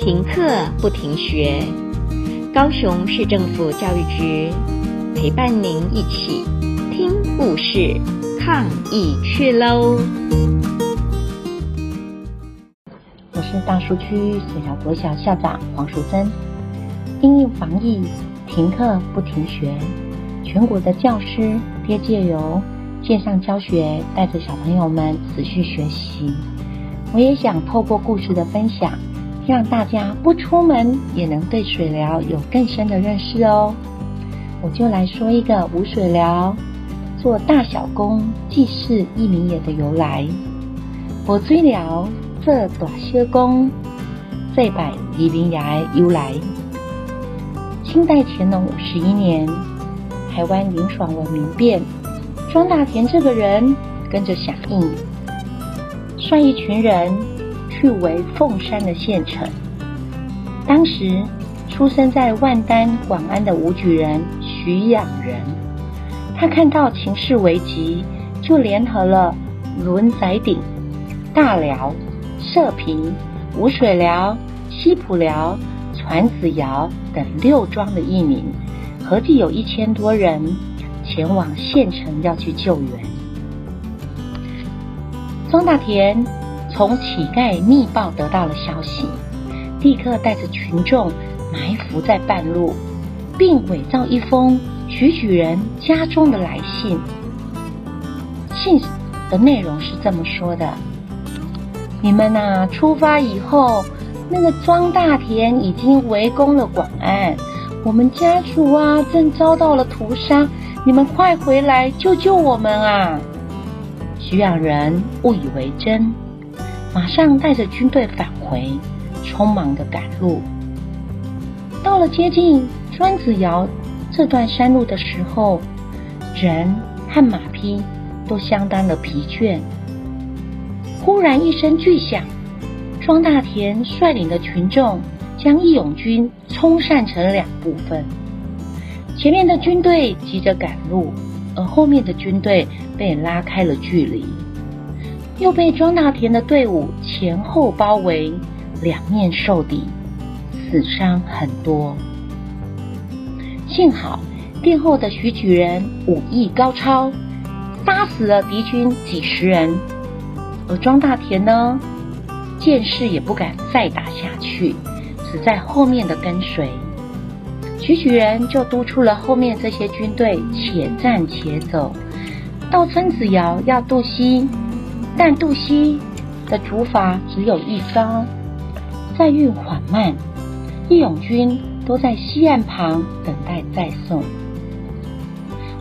停课不停学，高雄市政府教育局陪伴您一起听故事、抗疫去喽！我是大树区水寮国小校长黄淑珍。因应防疫，停课不停学，全国的教师皆借由线上教学，带着小朋友们持续学习。我也想透过故事的分享，让大家不出门也能对水疗有更深的认识哦。我就来说一个无水疗做大小工祭祀一名也的由来。吴水寮做大小工祭拜义民爷的由来。清代乾隆五十一年，台湾林爽文民变，庄大田这个人跟着响应。率一群人去为凤山的县城。当时出生在万丹广安的武举人徐养人，他看到情势危急，就联合了轮载鼎、大寮、社平、吴水寮、西浦寮、船子窑等六庄的义民，合计有一千多人前往县城要去救援。庄大田从乞丐密报得到了消息，立刻带着群众埋伏在半路，并伪造一封徐举人家中的来信。信的内容是这么说的：“你们呐，出发以后，那个庄大田已经围攻了广安，我们家族啊正遭到了屠杀，你们快回来救救我们啊！”徐养人误以为真，马上带着军队返回，匆忙的赶路。到了接近砖子窑这段山路的时候，人和马匹都相当的疲倦。忽然一声巨响，庄大田率领的群众将义勇军冲散成两部分，前面的军队急着赶路。而后面的军队被拉开了距离，又被庄大田的队伍前后包围，两面受敌，死伤很多。幸好殿后的徐举人武艺高超，杀死了敌军几十人，而庄大田呢，见势也不敢再打下去，只在后面的跟随。徐举人就督促了后面这些军队且战且走，到村子窑要渡溪，但渡溪的竹筏只有一艘，载运缓慢，义勇军都在西岸旁等待再送。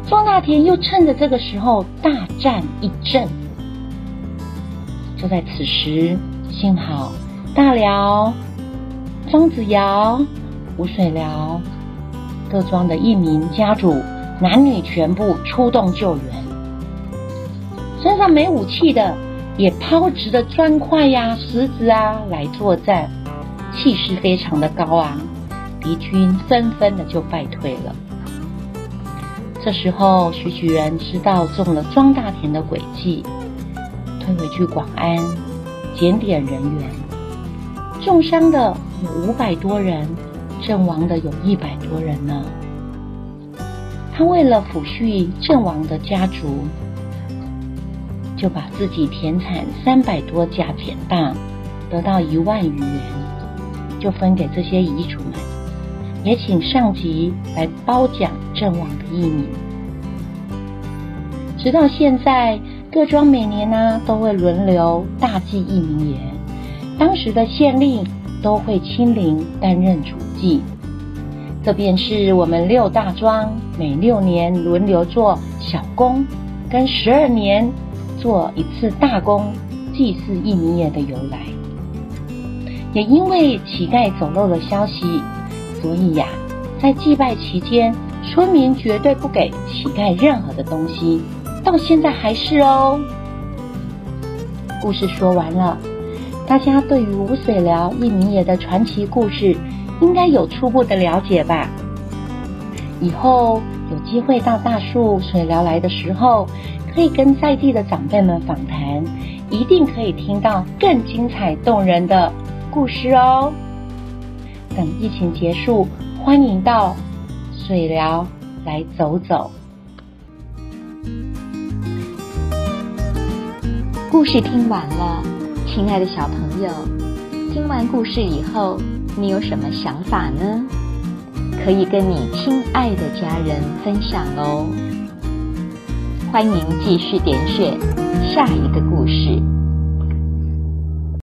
庄大田又趁着这个时候大战一阵，就在此时，幸好大寮、庄子尧、吴水寮。各庄的义民家主，男女全部出动救援。身上没武器的，也抛掷的砖块呀、石子啊来作战，气势非常的高昂。敌军纷纷的就败退了。这时候，徐举人知道中了庄大田的诡计，退回去广安，检点人员，重伤的有五百多人。阵亡的有一百多人呢。他为了抚恤阵亡的家族，就把自己田产三百多甲减当，得到一万余元，就分给这些遗族们，也请上级来褒奖阵亡的义民。直到现在，各庄每年呢都会轮流大祭义民爷，当时的县令都会亲临担任主祭。这便是我们六大庄每六年轮流做小公，跟十二年做一次大功祭祀义民爷的由来。也因为乞丐走漏了消息，所以呀、在祭拜期间，村民绝对不给乞丐任何的东西，到现在还是哦。故事说完了，大家对于无水寮义民爷的传奇故事，应该有初步的了解吧？以后有机会到大树水寮来的时候，可以跟在地的长辈们访谈，一定可以听到更精彩动人的故事哦。等疫情结束，欢迎到水疗来走走。故事听完了，亲爱的小朋友，听完故事以后，你有什么想法呢？可以跟你亲爱的家人分享哦。欢迎继续点选下一个故事。